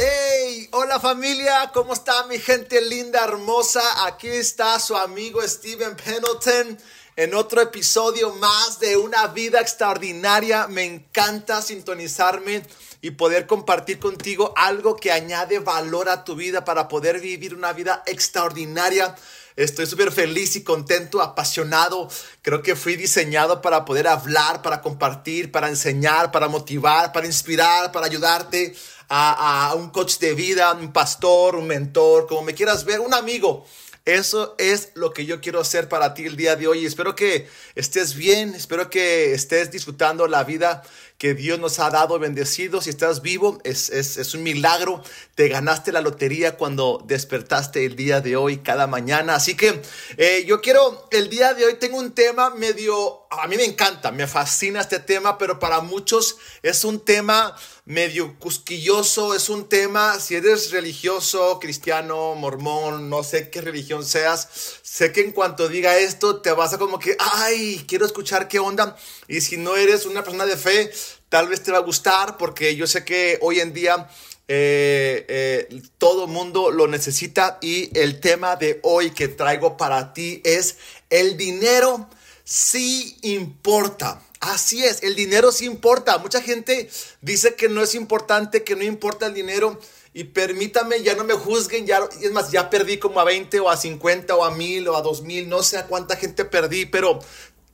¡Hey! Hola familia, ¿cómo está mi gente linda, hermosa? Aquí está su amigo Steven Pendleton en otro episodio más de Una vida extraordinaria. Me encanta sintonizarme y poder compartir contigo algo que añade valor a tu vida para poder vivir una vida extraordinaria. Estoy súper feliz y contento, apasionado. Creo que fui diseñado para poder hablar, para compartir, para enseñar, para motivar, para inspirar, para ayudarte a, un coach de vida, un pastor, un mentor, como me quieras ver, un amigo. Eso es lo que yo quiero hacer para ti el día de hoy. Espero que estés bien, espero que estés disfrutando la vida que Dios nos ha dado bendecido. Si estás vivo, es, es, un milagro. Te ganaste la lotería cuando despertaste el día de hoy, cada mañana. Así que eh, yo quiero, el día de hoy tengo un tema medio, a mí me encanta, me fascina este tema, pero para muchos es un tema medio cusquilloso, es un tema, si eres religioso, cristiano, mormón, no sé qué religión seas, sé que en cuanto diga esto te vas a como que, ay, quiero escuchar qué onda. Y si no eres una persona de fe, tal vez te va a gustar porque yo sé que hoy en día eh, eh, todo mundo lo necesita y el tema de hoy que traigo para ti es el dinero sí importa. Así es, el dinero sí importa. Mucha gente dice que no es importante, que no importa el dinero. Y permítame, ya no me juzguen, ya, es más, ya perdí como a 20 o a 50 o a 1000 o a 2000, no sé a cuánta gente perdí, pero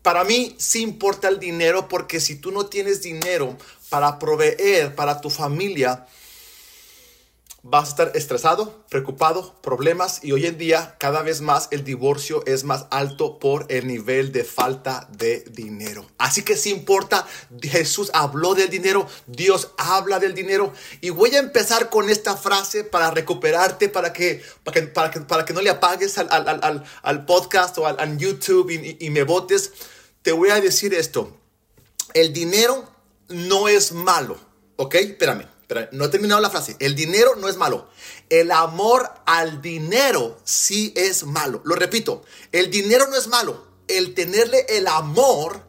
para mí sí importa el dinero porque si tú no tienes dinero para proveer para tu familia, vas a estar estresado, preocupado, problemas y hoy en día cada vez más el divorcio es más alto por el nivel de falta de dinero. Así que si importa, Jesús habló del dinero, Dios habla del dinero y voy a empezar con esta frase para recuperarte, para que, para que, para que, para que no le apagues al, al, al, podcast o al, YouTube y, y me votes. Te voy a decir esto, el dinero no es malo, ¿ok? Espérame no he terminado la frase. El dinero no es malo. El amor al dinero sí es malo. Lo repito, el dinero no es malo. El tenerle el amor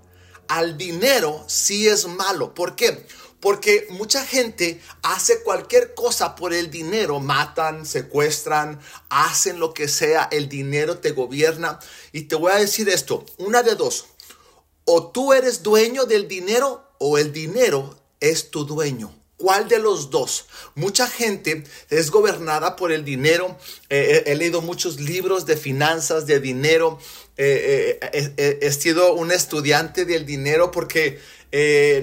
al dinero sí es malo. ¿Por qué? Porque mucha gente hace cualquier cosa por el dinero, matan, secuestran, hacen lo que sea, el dinero te gobierna. Y te voy a decir esto, una de dos, o tú eres dueño del dinero o el dinero es tu dueño. ¿Cuál de los dos? Mucha gente es gobernada por el dinero. Eh, eh, he leído muchos libros de finanzas, de dinero. Eh, he sido un estudiante del dinero porque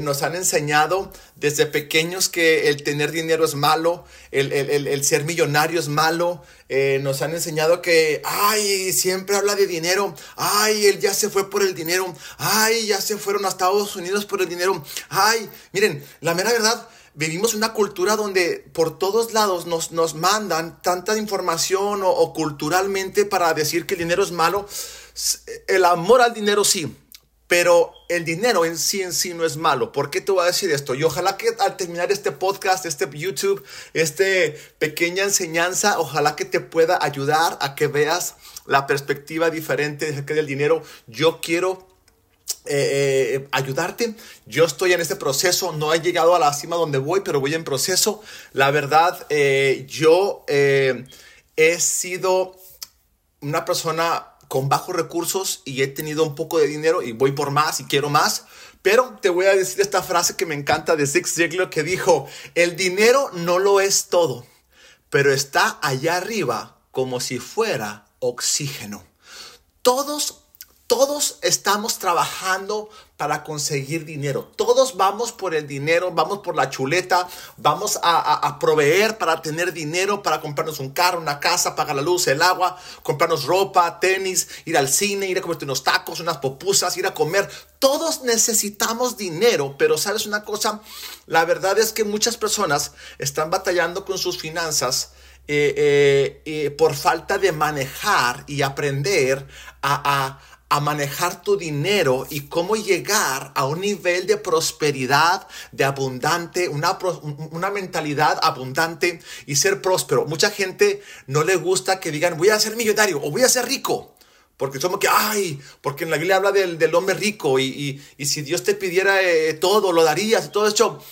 nos han enseñado desde pequeños que el tener dinero es malo, el, ser millonario es malo. nos han enseñado que, ay, siempre habla de dinero. Ay, él ya se fue por el dinero. Ay, ya se fueron a Estados Unidos por el dinero. Ay, miren, la mera verdad vivimos una cultura donde por todos lados nos, nos mandan tanta información o, culturalmente para decir que el dinero es malo. El amor al dinero sí, pero el dinero en sí en sí no es malo. ¿Por qué te voy a decir esto? Y ojalá que al terminar este podcast, este YouTube, esta pequeña enseñanza, ojalá que te pueda ayudar a que veas la perspectiva diferente del dinero. Yo quiero eh, eh, ayudarte. Yo estoy en este proceso, no he llegado a la cima donde voy, pero voy en proceso. La verdad, eh, yo he sido una persona con bajos recursos y he tenido un poco de dinero y voy por más y quiero más. Pero te voy a decir esta frase que me encanta de Zig Ziglar que dijo, el dinero no lo es todo, pero está allá arriba como si fuera oxígeno. Todos todos estamos trabajando para conseguir dinero. Todos vamos por el dinero, vamos por la chuleta, vamos a, proveer para tener dinero, para comprarnos un carro, una casa, pagar la luz, el agua, comprarnos ropa, tenis, ir al cine, ir a comerte unos tacos, unas popusas, ir a comer. Todos necesitamos dinero, pero sabes una cosa, la verdad es que muchas personas están batallando con sus finanzas. Eh, eh, eh, por falta de manejar y aprender a manejar tu dinero y cómo llegar a un nivel de prosperidad, de abundante, una, una mentalidad abundante y ser próspero. Mucha gente no le gusta que digan voy a ser millonario o voy a ser rico. Porque somos que, ay, porque en la Biblia habla del, del hombre rico y, y, si Dios te pidiera eh, todo, lo darías y todo eso.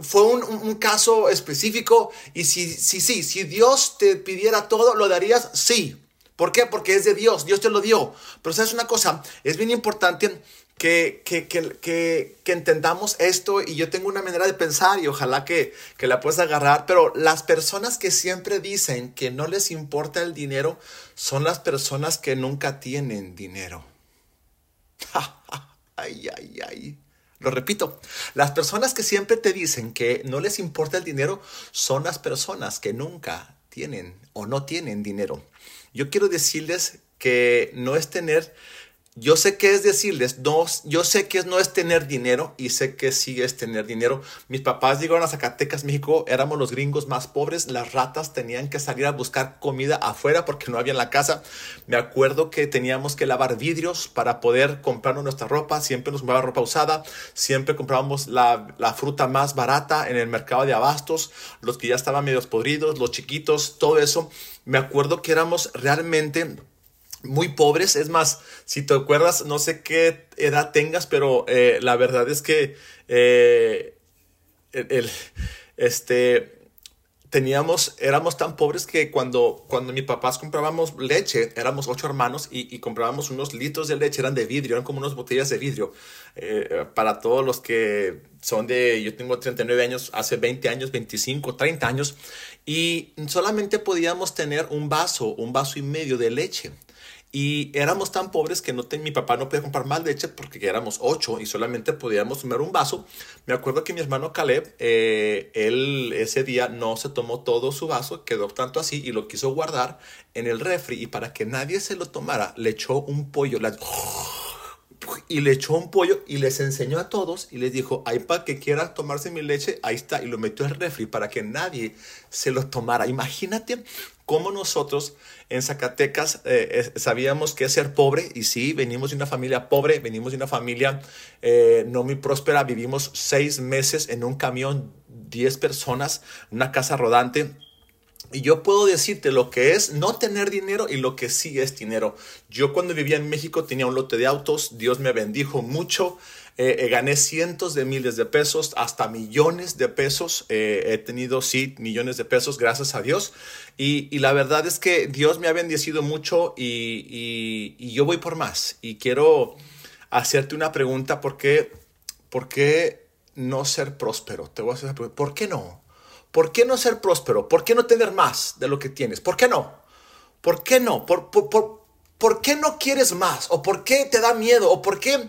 Fue un, un, caso específico y si, si, sí, si Dios te pidiera todo, ¿lo darías? Sí. ¿Por qué? Porque es de Dios, Dios te lo dio. Pero sabes una cosa, es bien importante que, que, que, entendamos esto y yo tengo una manera de pensar y ojalá que, que la puedas agarrar, pero las personas que siempre dicen que no les importa el dinero son las personas que nunca tienen dinero. ay, ay, ay. Lo repito, las personas que siempre te dicen que no les importa el dinero son las personas que nunca tienen o no tienen dinero. Yo quiero decirles que no es tener yo sé que es decirles, no, yo sé que no es tener dinero y sé que sí es tener dinero. Mis papás llegaron a Zacatecas, México, éramos los gringos más pobres, las ratas tenían que salir a buscar comida afuera porque no había en la casa. Me acuerdo que teníamos que lavar vidrios para poder comprar nuestra ropa, siempre nos compraba ropa usada, siempre comprábamos la, la fruta más barata en el mercado de abastos, los que ya estaban medio podridos, los chiquitos, todo eso. Me acuerdo que éramos realmente muy pobres. Es más, si te acuerdas, no sé qué edad tengas, pero eh, la verdad es que eh, el, este, teníamos, éramos tan pobres que cuando, cuando mis papás comprábamos leche, éramos ocho hermanos y, comprábamos unos litros de leche, eran de vidrio, eran como unas botellas de vidrio. Eh, para todos los que son de, yo tengo 39 años, hace 20 años, 25, 30 años, y solamente podíamos tener un vaso, un vaso y medio de leche. Y éramos tan pobres que no mi papá no podía comprar más leche porque éramos ocho y solamente podíamos tomar un vaso. Me acuerdo que mi hermano Caleb, eh, él ese día no se tomó todo su vaso, quedó tanto así y lo quiso guardar en el refri. Y para que nadie se lo tomara, le echó un pollo. y le echó un pollo y les enseñó a todos y les dijo, ay, para que quiera tomarse mi leche, ahí está, y lo metió en el refri para que nadie se lo tomara. Imagínate cómo nosotros en Zacatecas eh, sabíamos que ser pobre, y sí, venimos de una familia pobre, venimos de una familia eh, no muy próspera, vivimos seis meses en un camión, diez personas, una casa rodante. Y yo puedo decirte lo que es no tener dinero y lo que sí es dinero. Yo cuando vivía en México tenía un lote de autos, Dios me bendijo mucho. Eh, eh, gané cientos de miles de pesos, hasta millones de pesos. Eh, he tenido, sí, millones de pesos, gracias a Dios. Y, la verdad es que Dios me ha bendecido mucho y, yo voy por más. Y quiero hacerte una pregunta, ¿por qué, por qué no ser próspero? Te voy a hacer pregunta, ¿por qué no? ¿Por qué no ser próspero? ¿Por qué no tener más de lo que tienes? ¿Por qué no? ¿Por qué no? ¿Por, por, por, por qué no quieres más? ¿O por qué te da miedo? ¿O por qué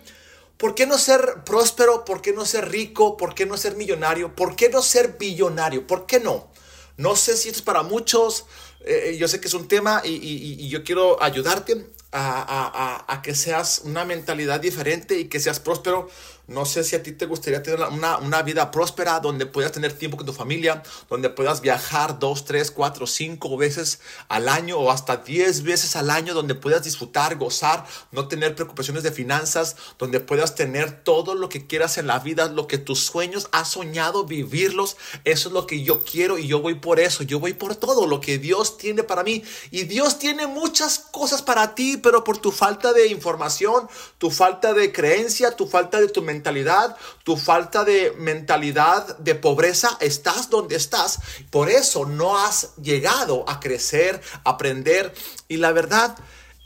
¿Por qué no ser próspero? ¿Por qué no ser rico? ¿Por qué no ser millonario? ¿Por qué no ser billonario? ¿Por qué no? No sé si esto es para muchos, eh, yo sé que es un tema y, yo quiero ayudarte a, que seas una mentalidad diferente y que seas próspero. No sé si a ti te gustaría tener una, una, vida próspera donde puedas tener tiempo con tu familia, donde puedas viajar dos, tres, cuatro, cinco veces al año o hasta diez veces al año, donde puedas disfrutar, gozar, no tener preocupaciones de finanzas, donde puedas tener todo lo que quieras en la vida, lo que tus sueños has soñado, vivirlos. Eso es lo que yo quiero y yo voy por eso, yo voy por todo lo que Dios tiene para mí. Y Dios tiene muchas cosas para ti, pero por tu falta de información, tu falta de creencia, tu falta de tu mente mentalidad, tu falta de mentalidad de pobreza, estás donde estás. Por eso no has llegado a crecer, aprender. Y la verdad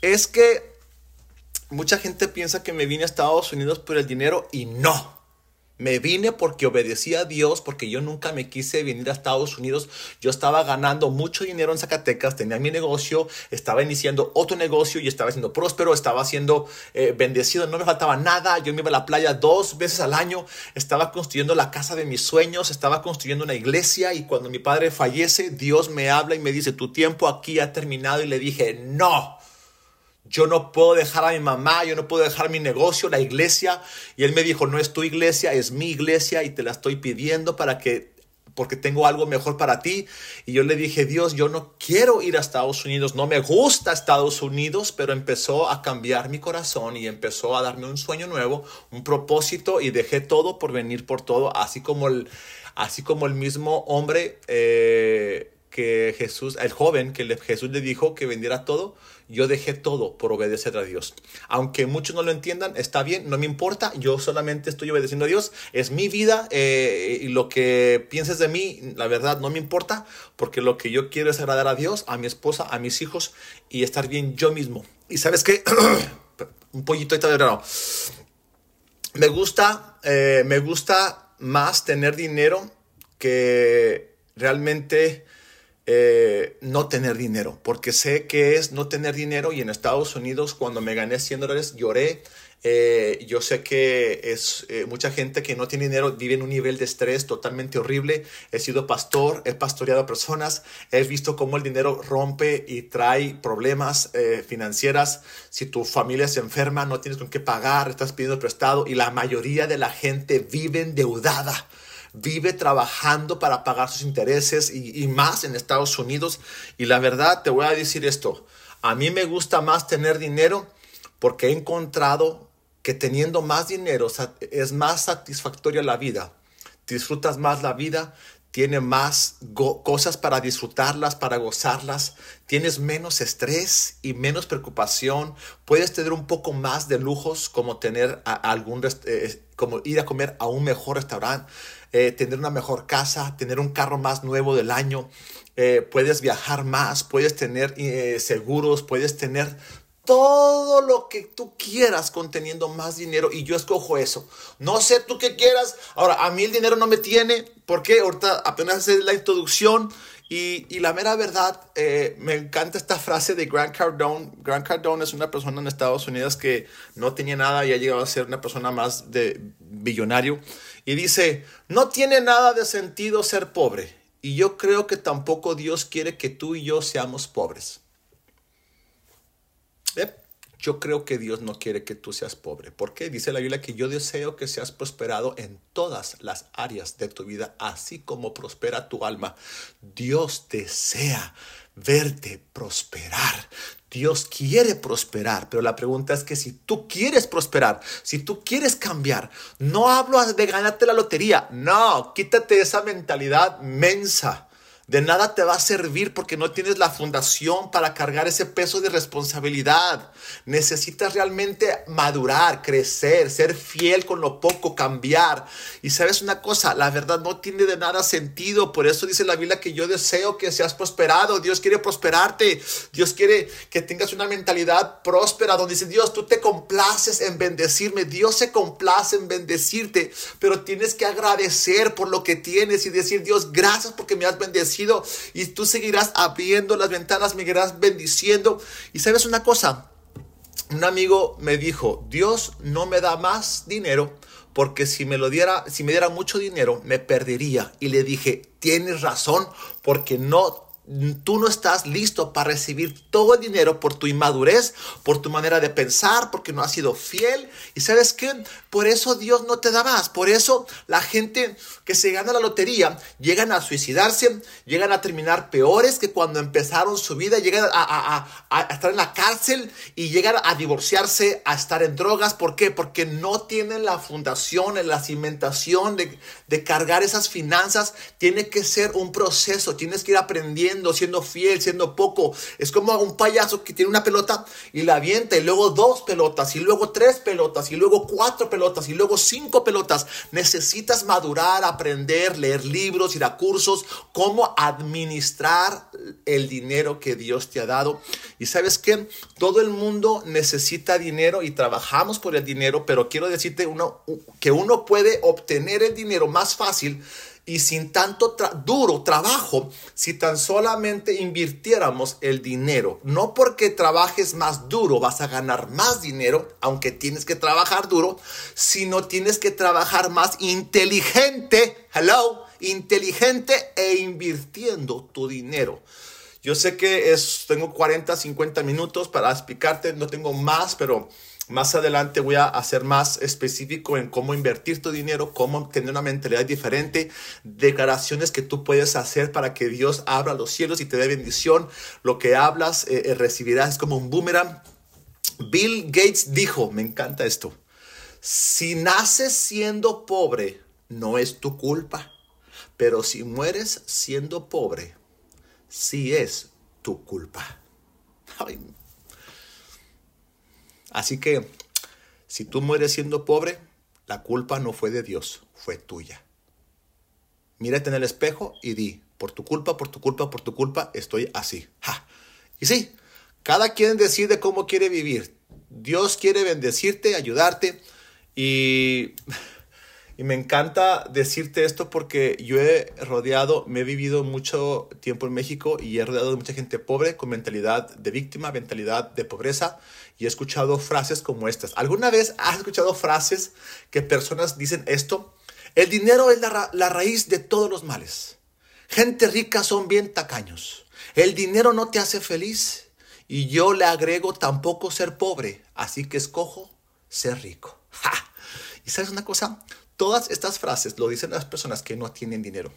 es que mucha gente piensa que me vine a Estados Unidos por el dinero y no. Me vine porque obedecí a Dios, porque yo nunca me quise venir a Estados Unidos. Yo estaba ganando mucho dinero en Zacatecas, tenía mi negocio, estaba iniciando otro negocio y estaba siendo próspero, estaba siendo eh, bendecido, no me faltaba nada. Yo me iba a la playa dos veces al año, estaba construyendo la casa de mis sueños, estaba construyendo una iglesia y cuando mi padre fallece, Dios me habla y me dice, tu tiempo aquí ha terminado y le dije, no. Yo no puedo dejar a mi mamá, yo no puedo dejar mi negocio, la iglesia. Y él me dijo, no es tu iglesia, es mi iglesia y te la estoy pidiendo para que porque tengo algo mejor para ti. Y yo le dije, Dios, yo no quiero ir a Estados Unidos, no me gusta Estados Unidos, pero empezó a cambiar mi corazón y empezó a darme un sueño nuevo, un propósito y dejé todo por venir por todo, así como el, así como el mismo hombre eh, que Jesús, el joven que Jesús le dijo que vendiera todo, yo dejé todo por obedecer a Dios. Aunque muchos no lo entiendan, está bien, no me importa, yo solamente estoy obedeciendo a Dios, es mi vida eh, y lo que pienses de mí, la verdad no me importa, porque lo que yo quiero es agradar a Dios, a mi esposa, a mis hijos y estar bien yo mismo. Y sabes qué, un pollito de verano. Me gusta, eh, me gusta más tener dinero que realmente eh, no tener dinero, porque sé que es no tener dinero y en Estados Unidos cuando me gané 100 dólares lloré. Eh, yo sé que es eh, mucha gente que no tiene dinero vive en un nivel de estrés totalmente horrible. He sido pastor, he pastoreado a personas, he visto cómo el dinero rompe y trae problemas financieras. Si tu familia se enferma, no tienes con qué pagar, estás pidiendo prestado y la mayoría de la gente vive endeudada vive trabajando para pagar sus intereses y, más en Estados Unidos. Y la verdad, te voy a decir esto, a mí me gusta más tener dinero porque he encontrado que teniendo más dinero es más satisfactoria la vida. Disfrutas más la vida, tienes más cosas para disfrutarlas, para gozarlas, tienes menos estrés y menos preocupación, puedes tener un poco más de lujos como tener algún eh, como ir a comer a un mejor restaurante. Eh, tener una mejor casa, tener un carro más nuevo del año, eh, puedes viajar más, puedes tener eh, seguros, puedes tener todo lo que tú quieras conteniendo más dinero y yo escojo eso. No sé tú qué quieras. Ahora, a mí el dinero no me tiene. porque Ahorita apenas es la introducción y, la mera verdad, me encanta esta frase de Grant Cardone. Grant Cardone es una persona en Estados Unidos que no tenía nada y ha llegado a ser una persona más de billonario. Y dice, no tiene nada de sentido ser pobre. Y yo creo que tampoco Dios quiere que tú y yo seamos pobres. Yo creo que Dios no quiere que tú seas pobre. ¿Por qué? Dice la Biblia que yo deseo que seas prosperado en todas las áreas de tu vida, así como prospera tu alma. Dios desea verte prosperar. Dios quiere prosperar, pero la pregunta es que si tú quieres prosperar, si tú quieres cambiar, no hablo de ganarte la lotería, no, quítate esa mentalidad mensa de nada te va a servir porque no tienes la fundación para cargar ese peso de responsabilidad. Necesitas realmente madurar, crecer, ser fiel con lo poco, cambiar. Y sabes una cosa, la verdad no tiene de nada sentido. Por eso dice la Biblia que yo deseo que seas prosperado. Dios quiere prosperarte. Dios quiere que tengas una mentalidad próspera donde dice Dios, tú te complaces en bendecirme. Dios se complace en bendecirte, pero tienes que agradecer por lo que tienes y decir Dios, gracias porque me has bendecido y tú seguirás abriendo las ventanas, me seguirás bendiciendo. Y sabes una cosa, un amigo me dijo, Dios no me da más dinero porque si me lo diera, si me diera mucho dinero, me perdería. Y le dije, tienes razón, porque no tú no estás listo para recibir todo el dinero por tu inmadurez, por tu manera de pensar, porque no has sido fiel. Y sabes qué? Por eso Dios no te da más. Por eso la gente que se gana la lotería llegan a suicidarse, llegan a terminar peores que cuando empezaron su vida, llegan a, estar en la cárcel y llegan a divorciarse, a estar en drogas. ¿Por qué? Porque no tienen la fundación, la cimentación de, de cargar esas finanzas. Tiene que ser un proceso, tienes que ir aprendiendo siendo fiel, siendo poco. Es como un payaso que tiene una pelota y la avienta y luego dos pelotas y luego tres pelotas y luego cuatro pelotas y luego cinco pelotas. Necesitas madurar, aprender, leer libros, ir a cursos, cómo administrar el dinero que Dios te ha dado. Y sabes que todo el mundo necesita dinero y trabajamos por el dinero, pero quiero decirte que uno puede obtener el dinero más fácil y sin tanto duro trabajo si tan solamente invirtiéramos el dinero. No porque trabajes más duro vas a ganar más dinero, aunque tienes que trabajar duro, sino tienes que trabajar más inteligente, hello, inteligente e invirtiendo tu dinero. Yo sé que es, tengo 40, 50 minutos para explicarte, no tengo más, pero Más adelante voy a hacer más específico en cómo invertir tu dinero, cómo tener una mentalidad diferente, declaraciones que tú puedes hacer para que Dios abra los cielos y te dé bendición. Lo que hablas eh, eh, recibirás es como un boomerang. Bill Gates dijo, me encanta esto, si naces siendo pobre, no es tu culpa, pero si mueres siendo pobre, sí es tu culpa. Así que, si tú mueres siendo pobre, la culpa no fue de Dios, fue tuya. Mírate en el espejo y di, por tu culpa, por tu culpa, por tu culpa, estoy así. Y sí, cada quien decide cómo quiere vivir. Dios quiere bendecirte, ayudarte y y me encanta decirte esto porque yo he rodeado, me he vivido mucho tiempo en México y he rodeado de mucha gente pobre con mentalidad de víctima, mentalidad de pobreza y he escuchado frases como estas. ¿Alguna vez has escuchado frases que personas dicen esto? El dinero es la, la raíz de todos los males. Gente rica son bien tacaños. El dinero no te hace feliz y yo le agrego tampoco ser pobre, así que escojo ser rico. ¡Ja! ¿Y sabes una cosa? Todas estas frases lo dicen las personas que no tienen dinero.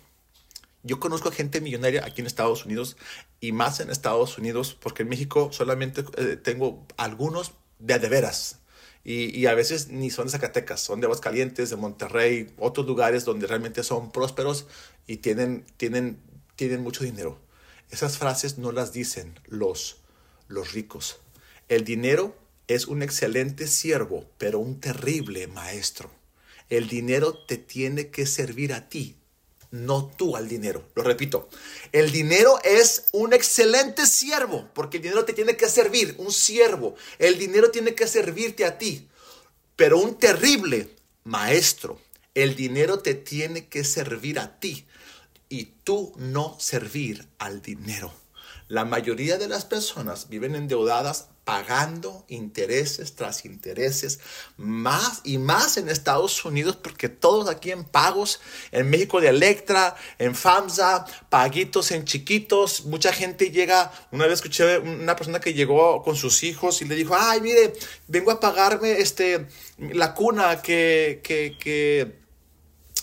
Yo conozco gente millonaria aquí en Estados Unidos y más en Estados Unidos porque en México solamente eh, tengo algunos de de veras. Y, y, a veces ni son de Zacatecas, son de Aguascalientes, de Monterrey, otros lugares donde realmente son prósperos y tienen, tienen, tienen mucho dinero. Esas frases no las dicen los, los ricos. El dinero es un excelente siervo, pero un terrible maestro. El dinero te tiene que servir a ti, no tú al dinero. Lo repito, el dinero es un excelente siervo, porque el dinero te tiene que servir, un siervo. El dinero tiene que servirte a ti, pero un terrible maestro. El dinero te tiene que servir a ti y tú no servir al dinero. La mayoría de las personas viven endeudadas pagando intereses tras intereses, más y más en Estados Unidos, porque todos aquí en pagos, en México de Electra, en FAMSA, paguitos en chiquitos, mucha gente llega, una vez escuché una persona que llegó con sus hijos y le dijo, ay, mire, vengo a pagarme este, la cuna que, que, que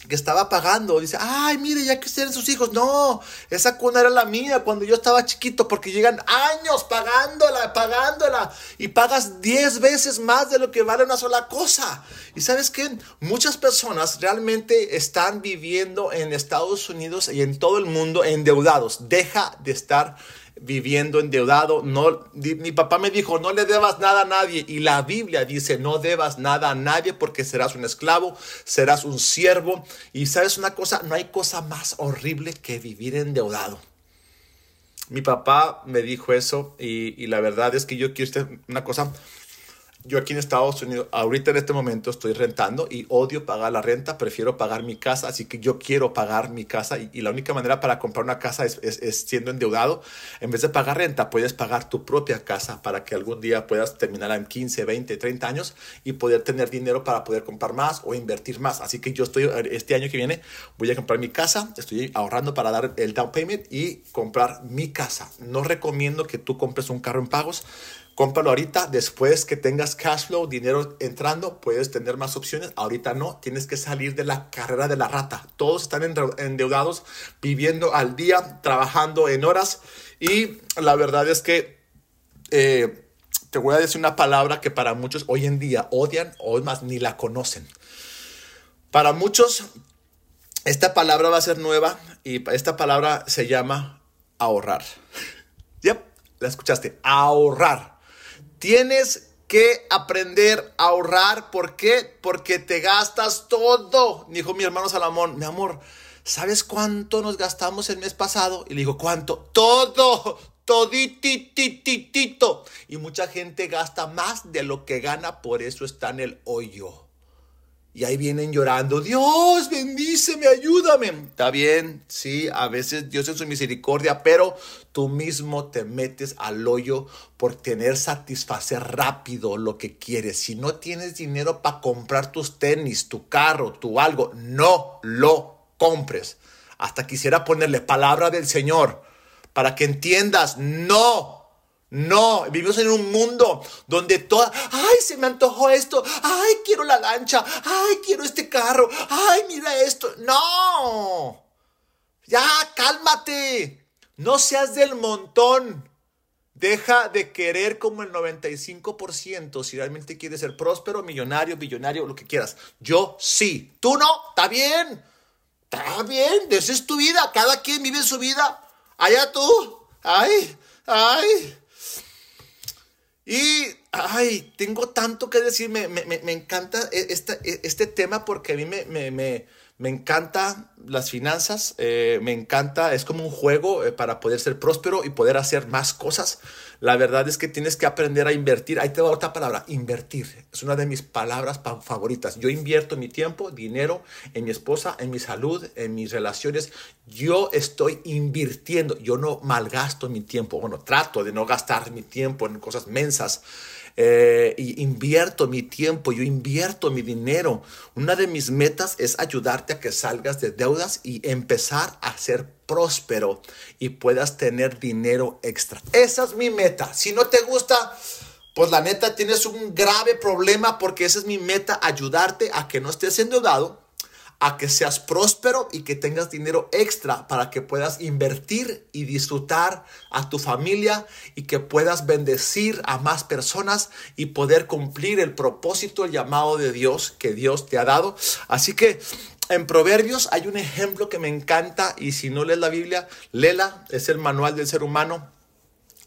que estaba pagando. Dice, ay, mire, ya que ustedes sus hijos. No, esa cuna era la mía cuando yo estaba chiquito, porque llegan años pagándola, pagándola, y pagas 10 veces más de lo que vale una sola cosa. Y sabes qué? Muchas personas realmente están viviendo en Estados Unidos y en todo el mundo endeudados. Deja de estar viviendo endeudado. No, mi papá me dijo, no le debas nada a nadie. Y la Biblia dice, no debas nada a nadie porque serás un esclavo, serás un siervo. Y sabes una cosa, no hay cosa más horrible que vivir endeudado. Mi papá me dijo eso y, y la verdad es que yo quiero una cosa yo aquí en Estados Unidos, ahorita en este momento estoy rentando y odio pagar la renta, prefiero pagar mi casa, así que yo quiero pagar mi casa y, la única manera para comprar una casa es, es, siendo endeudado. En vez de pagar renta, puedes pagar tu propia casa para que algún día puedas terminar en 15, 20, 30 años y poder tener dinero para poder comprar más o invertir más. Así que yo estoy, este año que viene, voy a comprar mi casa, estoy ahorrando para dar el down payment y comprar mi casa. No recomiendo que tú compres un carro en pagos Cómpralo ahorita, después que tengas cash flow, dinero entrando, puedes tener más opciones. Ahorita no, tienes que salir de la carrera de la rata. Todos están endeudados, viviendo al día, trabajando en horas. Y la verdad es que eh, te voy a decir una palabra que para muchos hoy en día odian o más ni la conocen. Para muchos, esta palabra va a ser nueva y esta palabra se llama ahorrar. Yep, la escuchaste, ahorrar. Tienes que aprender a ahorrar. ¿Por qué? Porque te gastas todo. Dijo mi hermano Salomón, mi amor, ¿sabes cuánto nos gastamos el mes pasado? Y le digo, ¿cuánto? Todo, toditititito. Y mucha gente gasta más de lo que gana, por eso está en el hoyo. Y ahí vienen llorando, Dios, bendíceme, ayúdame. Está bien, sí, a veces Dios en su misericordia, pero tú mismo te metes al hoyo por tener satisfacer rápido lo que quieres. Si no tienes dinero para comprar tus tenis, tu carro, tu algo, no lo compres. Hasta quisiera ponerle palabra del Señor para que entiendas, no, No, vivimos en un mundo donde toda, ay, se me antojó esto, ay, quiero la lancha, ay, quiero este carro, ay, mira esto. No, ya, cálmate, no seas del montón. Deja de querer como el 95% si realmente quieres ser próspero, millonario, billonario, lo que quieras. Yo sí, tú no, está bien, está bien, esa es tu vida, cada quien vive su vida. Allá tú, ay, ay. Y, ay, tengo tanto que decir, me, encanta e, este, este, tema porque a mí me, me, me encanta las finanzas, eh, me encanta, es como un juego eh, para poder ser próspero y poder hacer más cosas. La verdad es que tienes que aprender a invertir. Ahí te va otra palabra, invertir. Es una de mis palabras favoritas. Yo invierto mi tiempo, dinero en mi esposa, en mi salud, en mis relaciones. Yo estoy invirtiendo. Yo no malgasto mi tiempo. Bueno, trato de no gastar mi tiempo en cosas mensas. Eh, invierto mi tiempo, yo invierto mi dinero. Una de mis metas es ayudarte a que salgas de deudas y empezar a ser próspero y puedas tener dinero extra. Esa es mi meta. Si no te gusta, pues la neta tienes un grave problema porque esa es mi meta, ayudarte a que no estés endeudado a que seas próspero y que tengas dinero extra para que puedas invertir y disfrutar a tu familia y que puedas bendecir a más personas y poder cumplir el propósito, el llamado de Dios que Dios te ha dado. Así que en Proverbios hay un ejemplo que me encanta y si no lees la Biblia, léela, es el manual del ser humano.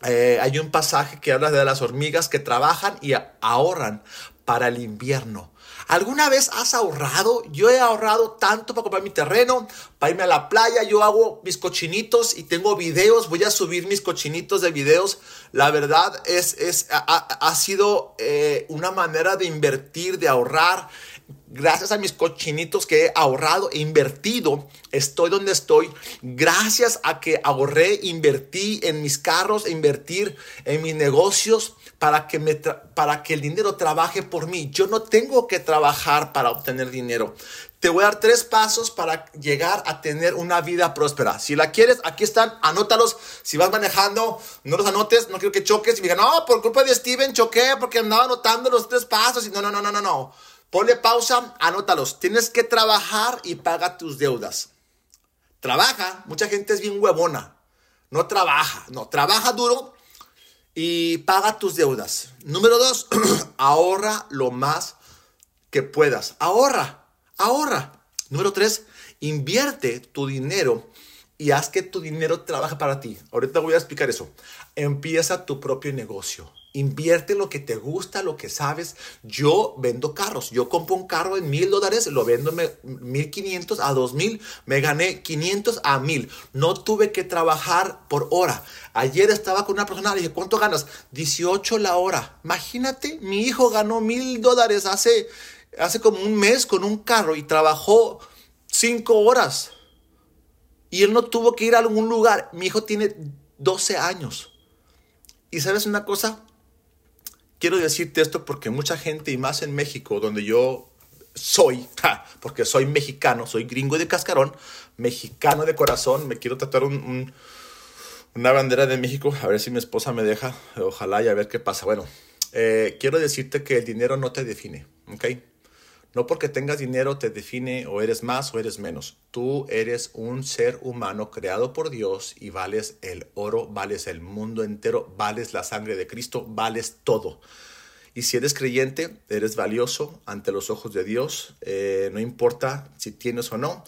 Eh, hay un pasaje que habla de las hormigas que trabajan y ahorran para el invierno. ¿Alguna vez has ahorrado? Yo he ahorrado tanto para comprar mi terreno, para irme a la playa. Yo hago mis cochinitos y tengo videos. Voy a subir mis cochinitos de videos. La verdad es, es ha, sido eh, una manera de invertir, de ahorrar. Gracias a mis cochinitos que he ahorrado e invertido, estoy donde estoy. Gracias a que ahorré, invertí en mis carros, invertir en mis negocios para que, me para que el dinero trabaje por mí. Yo no tengo que trabajar para obtener dinero. Te voy a dar tres pasos para llegar a tener una vida próspera. Si la quieres, aquí están, anótalos. Si vas manejando, no los anotes, no quiero que choques y digan, no, por culpa de Steven choqué porque andaba anotando los tres pasos. No, no, no, no, no, no. Ponle pausa, anótalos. Tienes que trabajar y paga tus deudas. Trabaja, mucha gente es bien huevona. No trabaja, no, trabaja duro y paga tus deudas. Número dos, ahorra lo más que puedas. Ahorra, ahorra. Número tres, invierte tu dinero y haz que tu dinero trabaje para ti. Ahorita voy a explicar eso. Empieza tu propio negocio. Invierte lo que te gusta, lo que sabes. Yo vendo carros. Yo compro un carro en mil dólares, lo vendo mil quinientos a dos mil. Me gané 500 a mil. No tuve que trabajar por hora. Ayer estaba con una persona, le dije, ¿cuánto ganas? 18 la hora. Imagínate, mi hijo ganó mil dólares hace, hace como un mes con un carro y trabajó cinco horas. Y él no tuvo que ir a algún lugar. Mi hijo tiene 12 años. ¿Y sabes una cosa? Quiero decirte esto porque mucha gente, y más en México, donde yo soy, porque soy mexicano, soy gringo de cascarón, mexicano de corazón, me quiero tratar un, una bandera de México, a ver si mi esposa me deja, ojalá y a ver qué pasa. Bueno, eh, quiero decirte que el dinero no te define, ¿ok? No porque tengas dinero te define o eres más o eres menos. Tú eres un ser humano creado por Dios y vales el oro, vales el mundo entero, vales la sangre de Cristo, vales todo. Y si eres creyente, eres valioso ante los ojos de Dios, eh, no importa si tienes o no.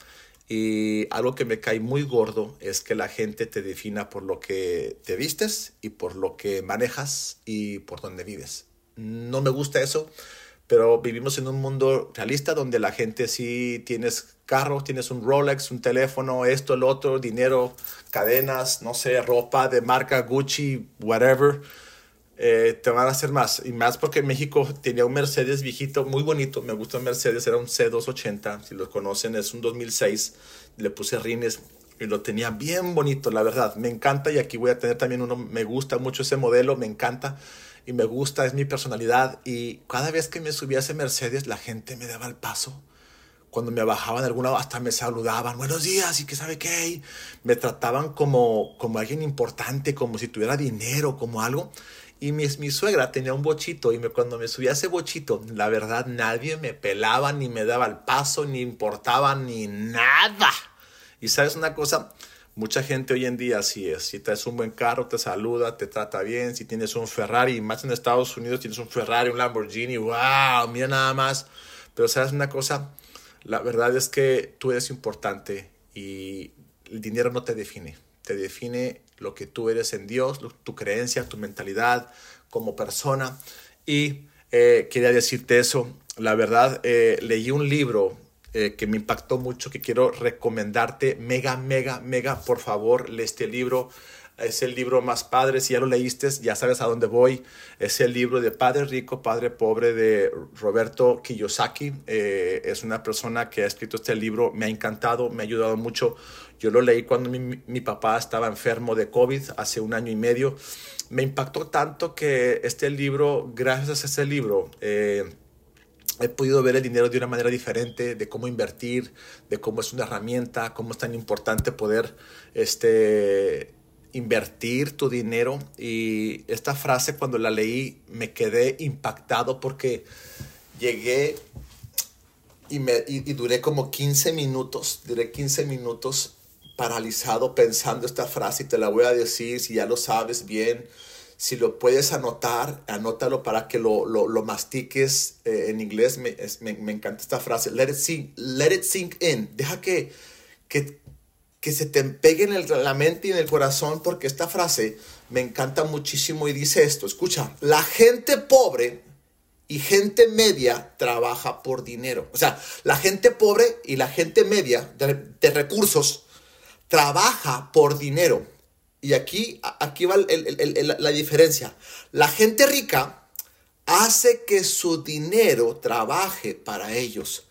Y algo que me cae muy gordo es que la gente te defina por lo que te vistes y por lo que manejas y por donde vives. No me gusta eso pero vivimos en un mundo realista donde la gente sí tienes carro, tienes un Rolex, un teléfono, esto, el otro, dinero, cadenas, no sé, ropa de marca Gucci, whatever, eh, te van a hacer más. Y más porque México tenía un Mercedes viejito, muy bonito, me gusta el Mercedes, era un C280, si lo conocen, es un 2006, le puse rines y lo tenía bien bonito, la verdad, me encanta y aquí voy a tener también uno, me gusta mucho ese modelo, me encanta y me gusta, es mi personalidad. Y cada vez que me subía a ese Mercedes, la gente me daba el paso. cuando me bajaban de alguna hasta me saludaban, buenos días y que sabe qué, me trataban como, como alguien importante, como si tuviera dinero, como algo. Y mi, mi suegra tenía un bochito y me, cuando me subía ese bochito, la verdad nadie me pelaba, ni me daba el paso, ni importaba, ni nada. Y sabes una cosa, mucha gente hoy en día así es. Si traes un buen carro, te saluda, te trata bien. Si tienes un Ferrari, más en Estados Unidos tienes un Ferrari, un Lamborghini, wow, mira nada más. Pero sabes una cosa, la verdad es que tú eres importante y el dinero no te define. Te define lo que tú eres en Dios, tu creencia, tu mentalidad como persona. Y eh, quería decirte eso. La verdad, eh, leí un libro eh, que me impactó mucho, que quiero recomendarte. Mega, mega, mega, por favor, lee este libro. Es el libro más padre, si ya lo leíste, ya sabes a dónde voy. Es el libro de Padre Rico, Padre Pobre de Roberto Kiyosaki. es una persona que ha escrito este libro, me ha encantado, me ha ayudado mucho. Yo lo leí cuando mi, papá estaba enfermo de COVID hace un año y medio. Me impactó tanto que este libro, gracias a ese libro, eh, he podido ver el dinero de una manera diferente, de cómo invertir, de cómo es una herramienta, cómo es tan importante poder este, invertir tu dinero. Y esta frase cuando la leí me quedé impactado porque llegué y, me, y, y duré como 15 minutos, duré 15 minutos paralizado pensando esta frase y te la voy a decir si ya lo sabes bien. Si lo puedes anotar, anótalo para que lo, lo, lo mastiques eh, en inglés. Me, me, me, encanta esta frase. Let it sink, let it sink in. Deja que, que, que se te pegue en la mente y en el corazón porque esta frase me encanta muchísimo y dice esto. Escucha, la gente pobre y gente media trabaja por dinero. O sea, la gente pobre y la gente media de, de recursos trabaja por dinero. Y aquí, aquí va la diferencia. La gente rica hace que su dinero trabaje para ellos.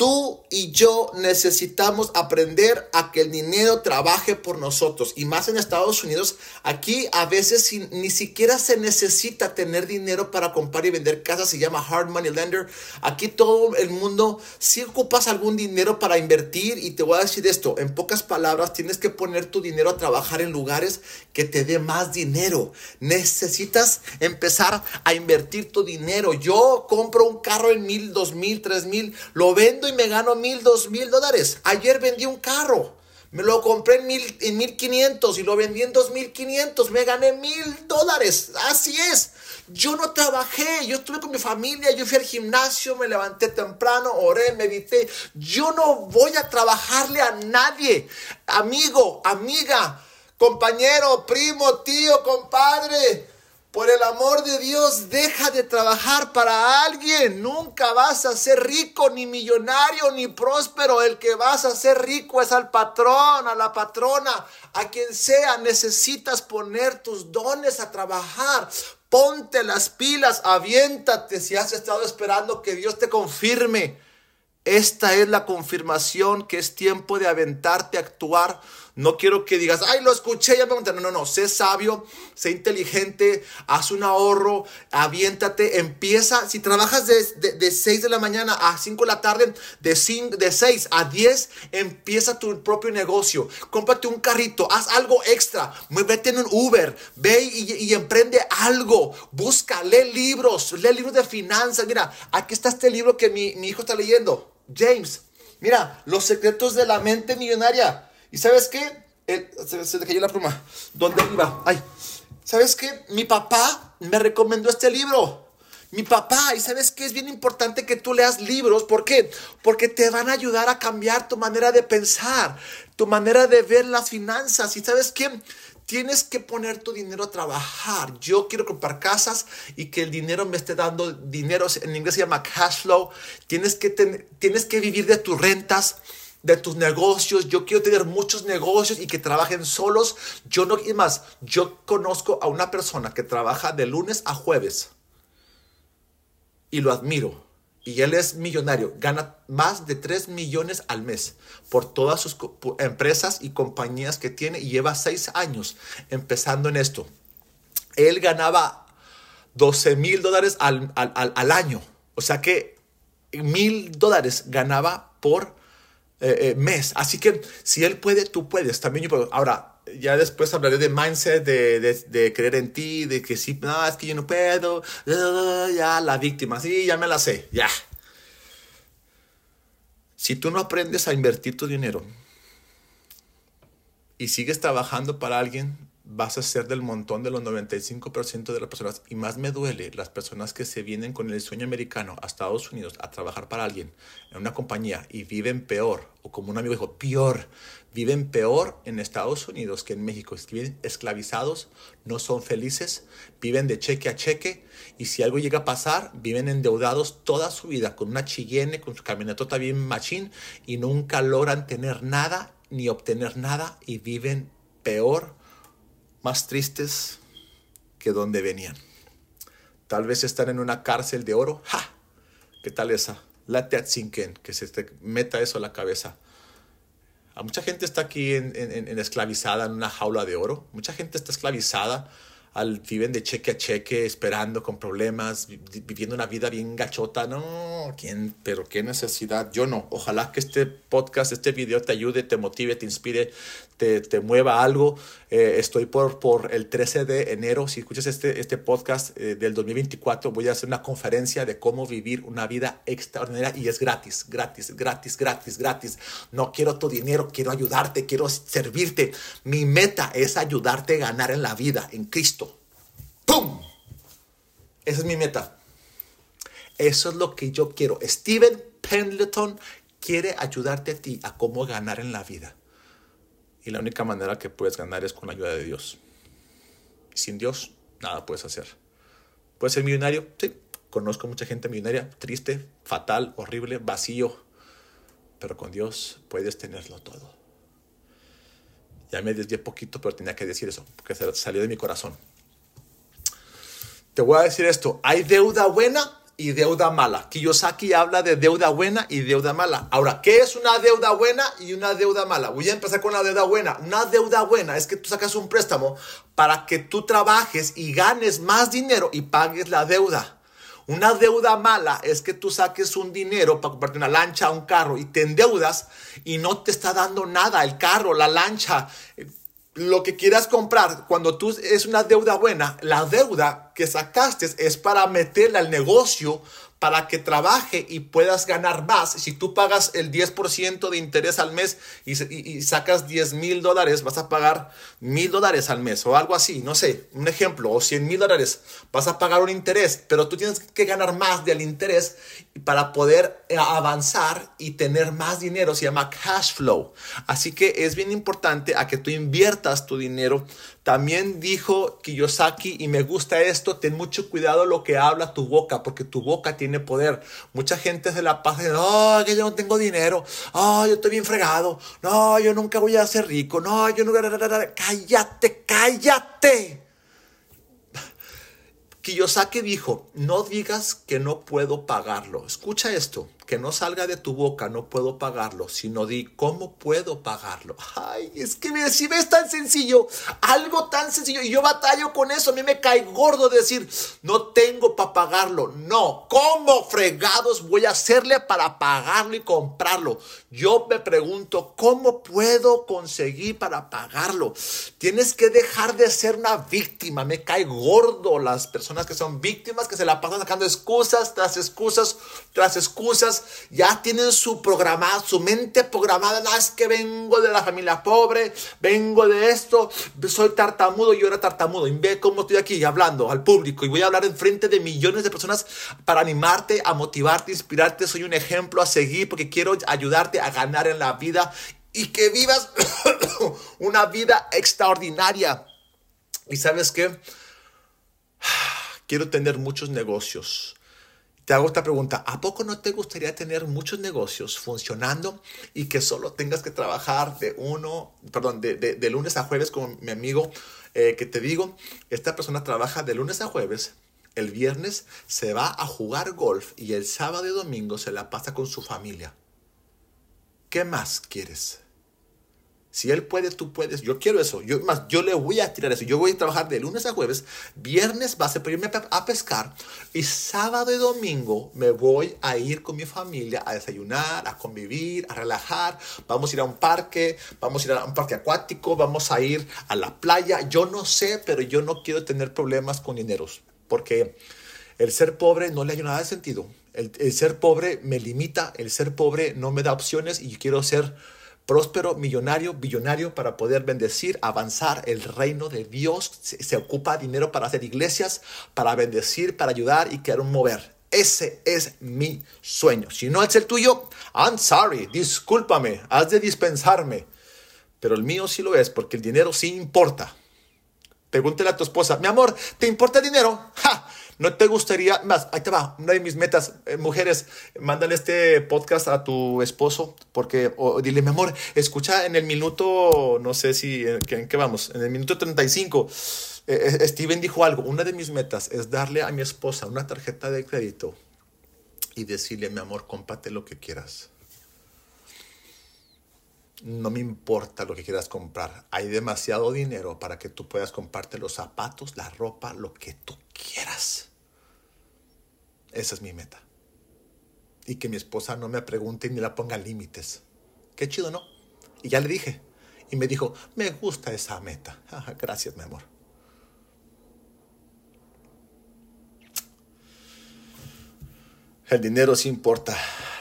Tú y yo necesitamos aprender a que el dinero trabaje por nosotros. Y más en Estados Unidos, aquí a veces ni siquiera se necesita tener dinero para comprar y vender casas. Se llama hard money lender. Aquí todo el mundo, si ocupas algún dinero para invertir, y te voy a decir esto, en pocas palabras, tienes que poner tu dinero a trabajar en lugares que te dé más dinero. Necesitas empezar a invertir tu dinero. Yo compro un carro en mil, dos mil, tres mil, lo vendo y me gano mil, dos mil dólares. Ayer vendí un carro. Me lo compré en mil, en mil quinientos y lo vendí en dos mil quinientos. Me gané mil dólares. Así es. Yo no trabajé. Yo estuve con mi familia. Yo fui al gimnasio. Me levanté temprano. Oré, medité. Yo no voy a trabajarle a nadie. Amigo, amiga, compañero, primo, tío, compadre. Por el amor de Dios, deja de trabajar para alguien. Nunca vas a ser rico, ni millonario, ni próspero. El que vas a ser rico es al patrón, a la patrona, a quien sea. Necesitas poner tus dones a trabajar. Ponte las pilas, aviéntate si has estado esperando que Dios te confirme. Esta es la confirmación que es tiempo de aventarte a actuar no quiero que digas, ay, lo escuché, ya me conté. No, no, no, sé sabio, sé inteligente, haz un ahorro, aviéntate, empieza. Si trabajas de, de, 6 de la mañana a 5 de la tarde, de, 5, de 6 a 10, empieza tu propio negocio. Cómprate un carrito, haz algo extra, vete en un Uber, ve y, y emprende algo. Busca, lee libros, lee libros de finanzas. Mira, aquí está este libro que mi, mi hijo está leyendo, James. Mira, Los secretos de la mente millonaria. ¿Y sabes qué? se, se cayó la pluma. ¿Dónde iba? Ay, ¿sabes qué? Mi papá me recomendó este libro. Mi papá, y sabes qué es bien importante que tú leas libros, ¿por qué? Porque te van a ayudar a cambiar tu manera de pensar, tu manera de ver las finanzas. Y sabes qué? Tienes que poner tu dinero a trabajar. Yo quiero comprar casas y que el dinero me esté dando dinero. En inglés se llama cash flow. Tienes que, tienes que vivir de tus rentas de tus negocios. Yo quiero tener muchos negocios y que trabajen solos. Yo no, y más, yo conozco a una persona que trabaja de lunes a jueves y lo admiro. Y él es millonario, gana más de 3 millones al mes por todas sus empresas y compañías que tiene y lleva 6 años empezando en esto. Él ganaba 12 mil dólares al, al, al año. O sea que mil dólares ganaba por eh, eh, mes. Así que si él puede, tú puedes. También yo. Ahora, ya después hablaré de mindset, de, de, creer en ti, de que sí, no, es que yo no puedo. ya, la víctima, sí, ya me la sé, ya. Si tú no aprendes a invertir tu dinero y sigues trabajando para alguien, vas a ser del montón de los 95% de las personas. Y más me duele las personas que se vienen con el sueño americano a Estados Unidos a trabajar para alguien en una compañía y viven peor, o como un amigo dijo, peor, viven peor en Estados Unidos que en México. Viven esclavizados, no son felices, viven de cheque a cheque y si algo llega a pasar, viven endeudados toda su vida con una chillene, con su camionetota bien machín y nunca logran tener nada ni obtener nada y viven peor más tristes que donde venían. Tal vez están en una cárcel de oro. ¡Ja! ¿Qué tal esa? Sink in, que se te meta eso a la cabeza. A mucha gente está aquí en, en, esclavizada en una jaula de oro. Mucha gente está esclavizada al viven de cheque a cheque, esperando con problemas, viviendo una vida bien gachota. No, ¿quién? Pero qué necesidad. Yo no. Ojalá que este podcast, este video te ayude, te motive, te inspire, te, mueva algo. Eh, estoy por, por el 13 de enero. Si escuchas este, este podcast eh, del 2024, voy a hacer una conferencia de cómo vivir una vida extraordinaria y es gratis, gratis, gratis, gratis, gratis. No quiero tu dinero, quiero ayudarte, quiero servirte. Mi meta es ayudarte a ganar en la vida, en Cristo. ¡Pum! Esa es mi meta. Eso es lo que yo quiero. Steven Pendleton quiere ayudarte a ti a cómo ganar en la vida. Y la única manera que puedes ganar es con la ayuda de Dios. Sin Dios, nada puedes hacer. ¿Puedes ser millonario? Sí. Conozco mucha gente millonaria, triste, fatal, horrible, vacío. Pero con Dios puedes tenerlo todo. Ya me desvié poquito, pero tenía que decir eso, porque salió de mi corazón. Te voy a decir esto, ¿hay deuda buena? Y deuda mala. Kiyosaki habla de deuda buena y deuda mala. Ahora, ¿qué es una deuda buena y una deuda mala? Voy a empezar con la deuda buena. Una deuda buena es que tú sacas un préstamo para que tú trabajes y ganes más dinero y pagues la deuda. Una deuda mala es que tú saques un dinero para comprarte una lancha, un carro y te endeudas y no te está dando nada el carro, la lancha, lo que quieras comprar, cuando tú es una deuda buena, la deuda que sacaste es para meterla al negocio para que trabaje y puedas ganar más. Si tú pagas el 10% de interés al mes y, sacas 10 mil dólares, vas a pagar mil dólares al mes o algo así, no sé, un ejemplo, o 100 mil dólares, vas a pagar un interés, pero tú tienes que ganar más del interés para poder eh, avanzar y tener más dinero, se llama cash flow. Así que es bien importante a que tú inviertas tu dinero también dijo Kiyosaki, y me gusta esto, ten mucho cuidado lo que habla tu boca, porque tu boca tiene poder. Mucha gente se la pasa diciendo, oh, que yo no tengo dinero, oh, yo estoy bien fregado, no, yo nunca voy a ser rico, no, yo nunca... Cállate, cállate. Kiyosaki dijo, no digas que no puedo pagarlo. Escucha esto que no salga de tu boca, no puedo pagarlo, sino di, ¿cómo puedo pagarlo? Ay, es que si ves tan sencillo, algo tan sencillo, y yo batallo con eso, a mí me cae gordo decir, no tengo para pagarlo. No, ¿cómo fregados voy a hacerle para pagarlo y comprarlo? Yo me pregunto, ¿cómo puedo conseguir para pagarlo? Tienes que dejar de ser una víctima, me cae gordo las personas que son víctimas, que se la pasan sacando excusas tras excusas tras excusas ya tienen su programa, su mente programada, es que vengo de la familia pobre, vengo de esto, soy tartamudo, yo era tartamudo, y ve cómo estoy aquí hablando al público y voy a hablar en frente de millones de personas para animarte, a motivarte, inspirarte, soy un ejemplo a seguir porque quiero ayudarte a ganar en la vida y que vivas una vida extraordinaria. ¿Y sabes qué? Quiero tener muchos negocios te hago esta pregunta, ¿a poco no te gustaría tener muchos negocios funcionando y que solo tengas que trabajar de uno, perdón, de, lunes a jueves con mi amigo eh, que te digo, esta persona trabaja de lunes a jueves, el viernes se va a jugar golf y el sábado y domingo se la pasa con su familia. ¿Qué más quieres? Si él puede, tú puedes. Yo quiero eso. Yo, más, yo le voy a tirar eso. Yo voy a trabajar de lunes a jueves. Viernes va a irme a pescar. Y sábado y domingo me voy a ir con mi familia a desayunar, a convivir, a relajar. Vamos a ir a un parque. Vamos a ir a un parque acuático. Vamos a ir a la playa. Yo no sé, pero yo no quiero tener problemas con dineros. Porque el ser pobre no le hay nada de sentido. El ser pobre me limita. El ser pobre no me da opciones. Y quiero ser próspero, millonario, billonario para poder bendecir, avanzar el reino de Dios. Se, ocupa dinero para hacer iglesias, para bendecir, para ayudar y querer mover. Ese es mi sueño. Si no es el tuyo, I'm sorry, discúlpame, has de dispensarme. Pero el mío sí lo es, porque el dinero sí importa. Pregúntele a tu esposa, mi amor, ¿te importa el dinero? ¡Ja! ¿No te gustaría, más, ahí te va, una de mis metas, eh, mujeres, mándale este podcast a tu esposo, porque, o dile, mi amor, escucha en el minuto, no sé si, ¿en qué, vamos? En el minuto 35, eh, eh, Steven dijo algo, una de mis metas es darle a mi esposa una tarjeta de crédito y decirle, mi amor, comparte lo que quieras. No me importa lo que quieras comprar. Hay demasiado dinero para que tú puedas comprarte los zapatos, la ropa, lo que tú quieras. Esa es mi meta. Y que mi esposa no me pregunte ni la ponga límites. Qué chido, ¿no? Y ya le dije. Y me dijo, me gusta esa meta. Gracias, mi amor. El dinero sí importa.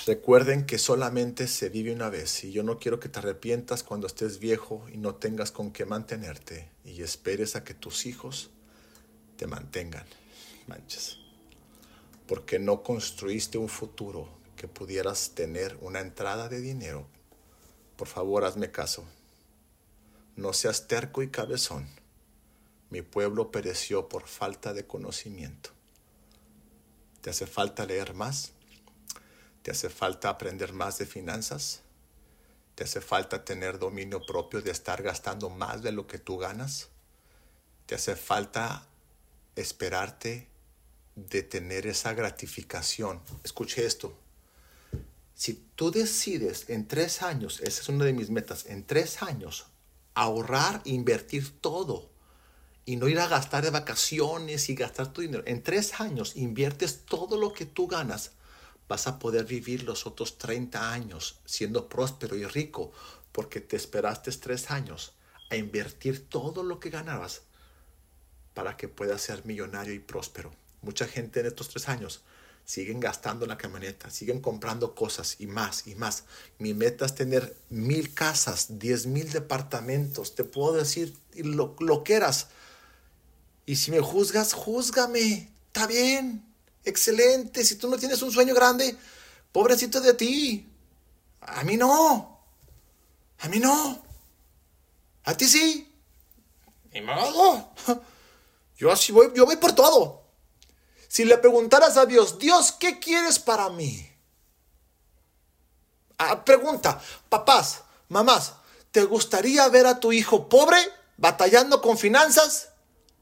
Recuerden que solamente se vive una vez y yo no quiero que te arrepientas cuando estés viejo y no tengas con qué mantenerte y esperes a que tus hijos te mantengan. Manches porque no construiste un futuro que pudieras tener una entrada de dinero. Por favor, hazme caso. No seas terco y cabezón. Mi pueblo pereció por falta de conocimiento. ¿Te hace falta leer más? ¿Te hace falta aprender más de finanzas? ¿Te hace falta tener dominio propio de estar gastando más de lo que tú ganas? ¿Te hace falta esperarte de tener esa gratificación. Escuche esto. Si tú decides en tres años, esa es una de mis metas, en tres años, ahorrar, invertir todo y no ir a gastar de vacaciones y gastar tu dinero. En tres años inviertes todo lo que tú ganas, vas a poder vivir los otros 30 años siendo próspero y rico porque te esperaste tres años a invertir todo lo que ganabas para que puedas ser millonario y próspero. Mucha gente en estos tres años siguen gastando en la camioneta, siguen comprando cosas y más y más. Mi meta es tener mil casas, diez mil departamentos. Te puedo decir lo, lo que eras. Y si me juzgas, júzgame. Está bien. Excelente. Si tú no tienes un sueño grande, pobrecito de ti. A mí no. A mí no. A ti sí. Ni modo. Yo así voy, yo voy por todo. Si le preguntaras a Dios, Dios, ¿qué quieres para mí? Ah, pregunta, papás, mamás, ¿te gustaría ver a tu hijo pobre, batallando con finanzas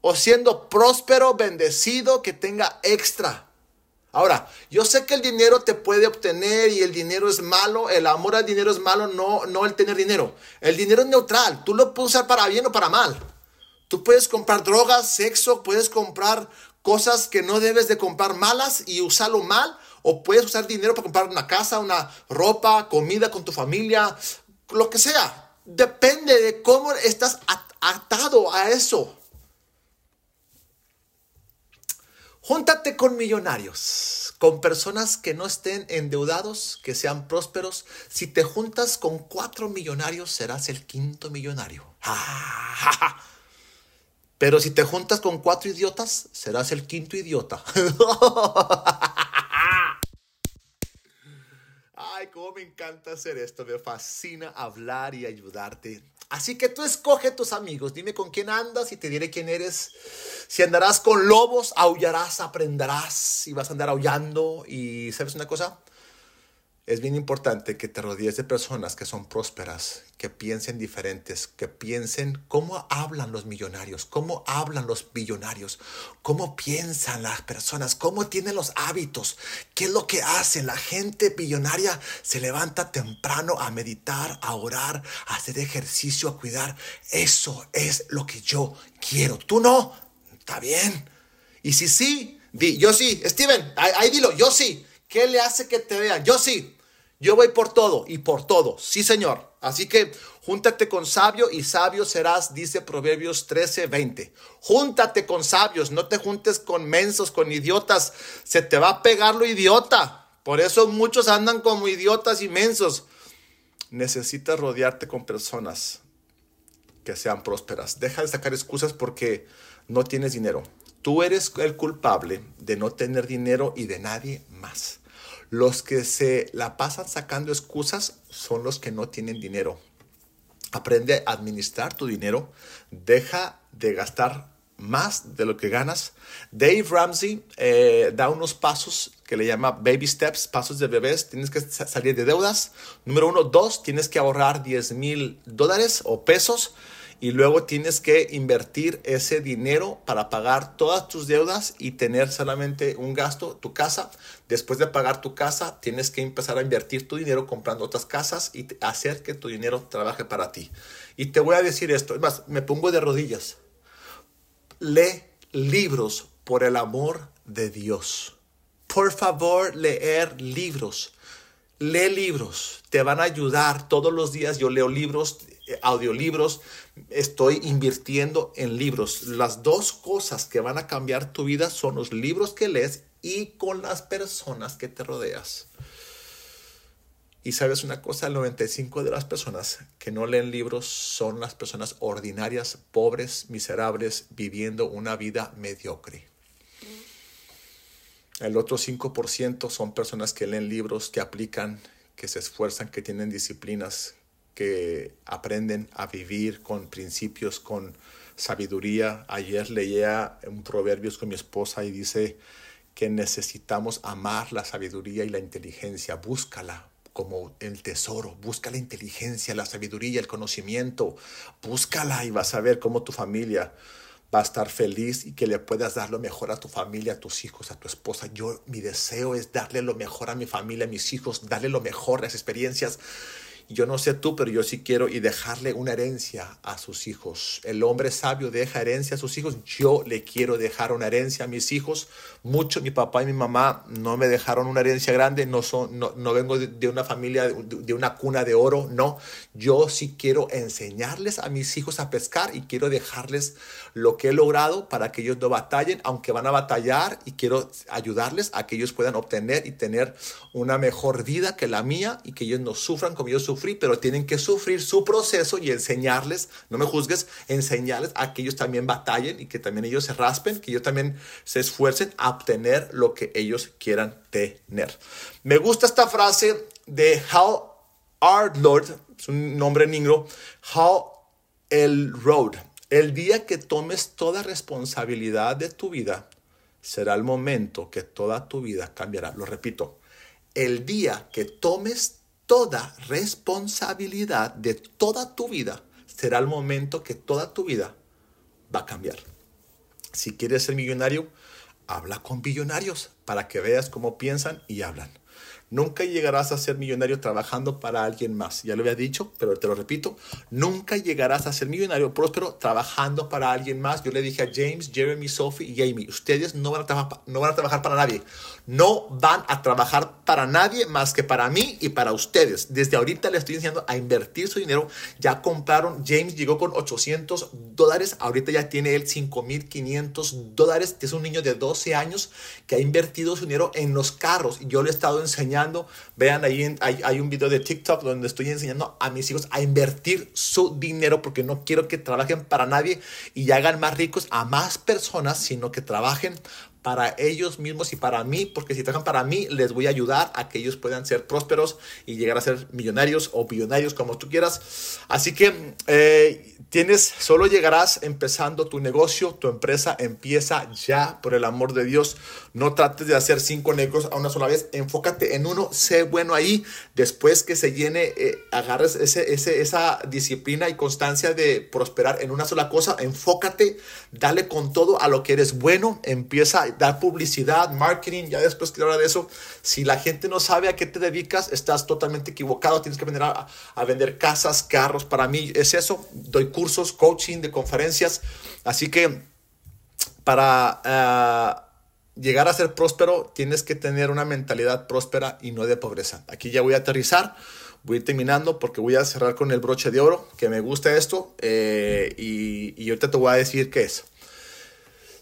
o siendo próspero, bendecido, que tenga extra? Ahora, yo sé que el dinero te puede obtener y el dinero es malo, el amor al dinero es malo, no, no el tener dinero. El dinero es neutral, tú lo puedes usar para bien o para mal. Tú puedes comprar drogas, sexo, puedes comprar cosas que no debes de comprar malas y usarlo mal, o puedes usar dinero para comprar una casa, una ropa, comida con tu familia, lo que sea. Depende de cómo estás atado a eso. Júntate con millonarios, con personas que no estén endeudados, que sean prósperos. Si te juntas con cuatro millonarios, serás el quinto millonario. Pero si te juntas con cuatro idiotas, serás el quinto idiota. Ay, cómo me encanta hacer esto. Me fascina hablar y ayudarte. Así que tú escoge tus amigos. Dime con quién andas y te diré quién eres. Si andarás con lobos, aullarás, aprenderás y vas a andar aullando. Y sabes una cosa, es bien importante que te rodees de personas que son prósperas, que piensen diferentes, que piensen cómo hablan los millonarios, cómo hablan los billonarios, cómo piensan las personas, cómo tienen los hábitos, qué es lo que hacen. La gente billonaria se levanta temprano a meditar, a orar, a hacer ejercicio, a cuidar. Eso es lo que yo quiero. Tú no, está bien. Y si sí, di, yo sí, Steven, ahí dilo, yo sí. ¿Qué le hace que te vean? Yo sí. Yo voy por todo y por todo. Sí, Señor. Así que júntate con sabio y sabio serás, dice Proverbios 13, 20. Júntate con sabios, no te juntes con mensos, con idiotas. Se te va a pegar lo idiota. Por eso muchos andan como idiotas y mensos. Necesitas rodearte con personas que sean prósperas. Deja de sacar excusas porque no tienes dinero. Tú eres el culpable de no tener dinero y de nadie más. Los que se la pasan sacando excusas son los que no tienen dinero. Aprende a administrar tu dinero. Deja de gastar más de lo que ganas. Dave Ramsey eh, da unos pasos que le llama baby steps, pasos de bebés. Tienes que salir de deudas. Número uno. Dos, tienes que ahorrar 10 mil dólares o pesos y luego tienes que invertir ese dinero para pagar todas tus deudas y tener solamente un gasto, tu casa. Después de pagar tu casa, tienes que empezar a invertir tu dinero comprando otras casas y hacer que tu dinero trabaje para ti. Y te voy a decir esto, es más, me pongo de rodillas. Lee libros por el amor de Dios. Por favor, leer libros. Lee libros, te van a ayudar. Todos los días yo leo libros, audiolibros, estoy invirtiendo en libros. Las dos cosas que van a cambiar tu vida son los libros que lees y con las personas que te rodeas. Y sabes una cosa, el 95 de las personas que no leen libros son las personas ordinarias, pobres, miserables, viviendo una vida mediocre. El otro 5% son personas que leen libros, que aplican, que se esfuerzan, que tienen disciplinas, que aprenden a vivir con principios, con sabiduría. Ayer leía un proverbios con mi esposa y dice que necesitamos amar la sabiduría y la inteligencia. Búscala como el tesoro. Busca la inteligencia, la sabiduría, el conocimiento. Búscala y vas a ver cómo tu familia va a estar feliz y que le puedas dar lo mejor a tu familia, a tus hijos, a tu esposa. Yo, mi deseo es darle lo mejor a mi familia, a mis hijos, darle lo mejor, las experiencias yo no sé tú, pero yo sí quiero y dejarle una herencia a sus hijos. El hombre sabio deja herencia a sus hijos. Yo le quiero dejar una herencia a mis hijos. Mucho, mi papá y mi mamá no me dejaron una herencia grande. No, son, no, no vengo de, una familia, de, una cuna de oro. No, yo sí quiero enseñarles a mis hijos a pescar y quiero dejarles lo que he logrado para que ellos no batallen, aunque van a batallar y quiero ayudarles a que ellos puedan obtener y tener una mejor vida que la mía y que ellos no sufran como yo sufro pero tienen que sufrir su proceso y enseñarles, no me juzgues, enseñarles a que ellos también batallen y que también ellos se raspen, que ellos también se esfuercen a obtener lo que ellos quieran tener. Me gusta esta frase de Hal Lord, es un nombre negro, Hal el Road. El día que tomes toda responsabilidad de tu vida, será el momento que toda tu vida cambiará. Lo repito, el día que tomes toda responsabilidad de toda tu vida, será el momento que toda tu vida va a cambiar. Si quieres ser millonario, habla con billonarios para que veas cómo piensan y hablan. Nunca llegarás a ser millonario trabajando para alguien más. Ya lo había dicho, pero te lo repito. Nunca llegarás a ser millonario próspero trabajando para alguien más. Yo le dije a James, Jeremy, Sophie y Amy, ustedes no van, a no van a trabajar para nadie. No van a trabajar para nadie más que para mí y para ustedes. Desde ahorita le estoy enseñando a invertir su dinero. Ya compraron, James llegó con 800 dólares. Ahorita ya tiene él 5.500 dólares. Es un niño de 12 años que ha invertido su dinero en los carros. Yo le he estado enseñando Vean, ahí hay, un video de TikTok donde estoy enseñando a mis hijos a invertir su dinero porque no quiero que trabajen para nadie y hagan más ricos a más personas, sino que trabajen para ellos mismos y para mí, porque si trabajan para mí, les voy a ayudar a que ellos puedan ser prósperos y llegar a ser millonarios o billonarios, como tú quieras. Así que eh, tienes, solo llegarás empezando tu negocio, tu empresa empieza ya, por el amor de Dios. No trates de hacer cinco negocios a una sola vez, enfócate en uno, sé bueno ahí. Después que se llene, eh, agarres ese, ese, esa disciplina y constancia de prosperar en una sola cosa, enfócate, dale con todo a lo que eres bueno, empieza dar publicidad, marketing, ya después que hablar de eso. Si la gente no sabe a qué te dedicas, estás totalmente equivocado, tienes que vender a, a vender casas, carros, para mí es eso, doy cursos, coaching, de conferencias. Así que para uh, llegar a ser próspero tienes que tener una mentalidad próspera y no de pobreza. Aquí ya voy a aterrizar. Voy terminando porque voy a cerrar con el broche de oro, que me gusta esto, eh, y, y ahorita te voy a decir qué es.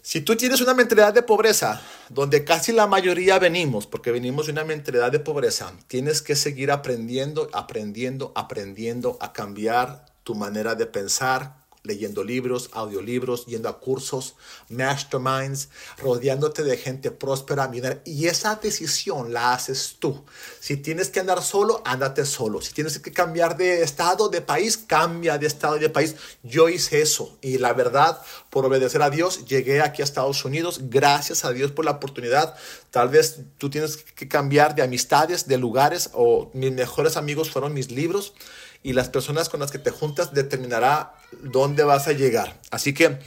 Si tú tienes una mentalidad de pobreza, donde casi la mayoría venimos, porque venimos de una mentalidad de pobreza, tienes que seguir aprendiendo, aprendiendo, aprendiendo a cambiar tu manera de pensar, leyendo libros, audiolibros, yendo a cursos, masterminds, rodeándote de gente próspera, y esa decisión la haces tú. Si tienes que andar solo, ándate solo. Si tienes que cambiar de estado, de país, cambia de estado y de país. Yo hice eso y la verdad, por obedecer a Dios, llegué aquí a Estados Unidos. Gracias a Dios por la oportunidad. Tal vez tú tienes que cambiar de amistades, de lugares, o mis mejores amigos fueron mis libros y las personas con las que te juntas determinará dónde vas a llegar. Así que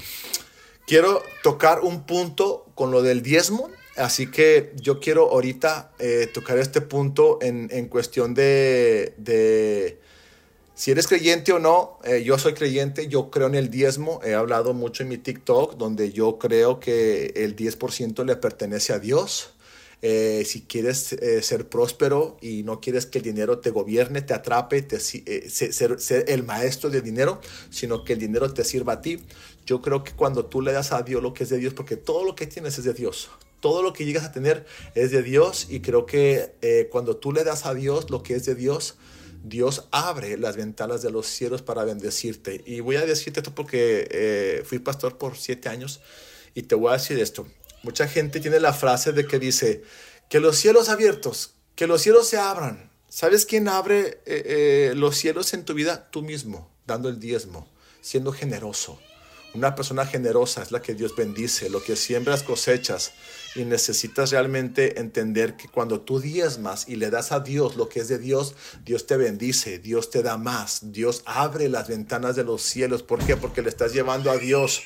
quiero tocar un punto con lo del diezmo. Así que yo quiero ahorita eh, tocar este punto en, en cuestión de, de, si eres creyente o no. Eh, yo soy creyente, yo creo en el diezmo. He hablado mucho en mi TikTok donde yo creo que el 10% le pertenece a Dios. Eh, si quieres eh, ser próspero y no quieres que el dinero te gobierne, te atrape, te, eh, ser, ser, el maestro del dinero, sino que el dinero te sirva a ti. Yo creo que cuando tú le das a Dios lo que es de Dios, porque todo lo que tienes es de Dios, todo lo que llegas a tener es de Dios y creo que cuando tú le das a Dios lo que es de Dios, Dios abre las ventanas de los cielos para bendecirte. Y voy a decirte esto porque fui pastor por siete años y te voy a decir esto. Mucha gente tiene la frase de que dice, que los cielos abiertos, que los cielos se abran. ¿Sabes quién abre eh, eh, los cielos en tu vida? Tú mismo, dando el diezmo, siendo generoso. Una persona generosa es la que Dios bendice, lo que siembras cosechas y necesitas realmente entender que cuando tú diezmas y le das a Dios lo que es de Dios, Dios te bendice, Dios te da más, Dios abre las ventanas de los cielos. ¿Por qué? Porque le estás llevando a Dios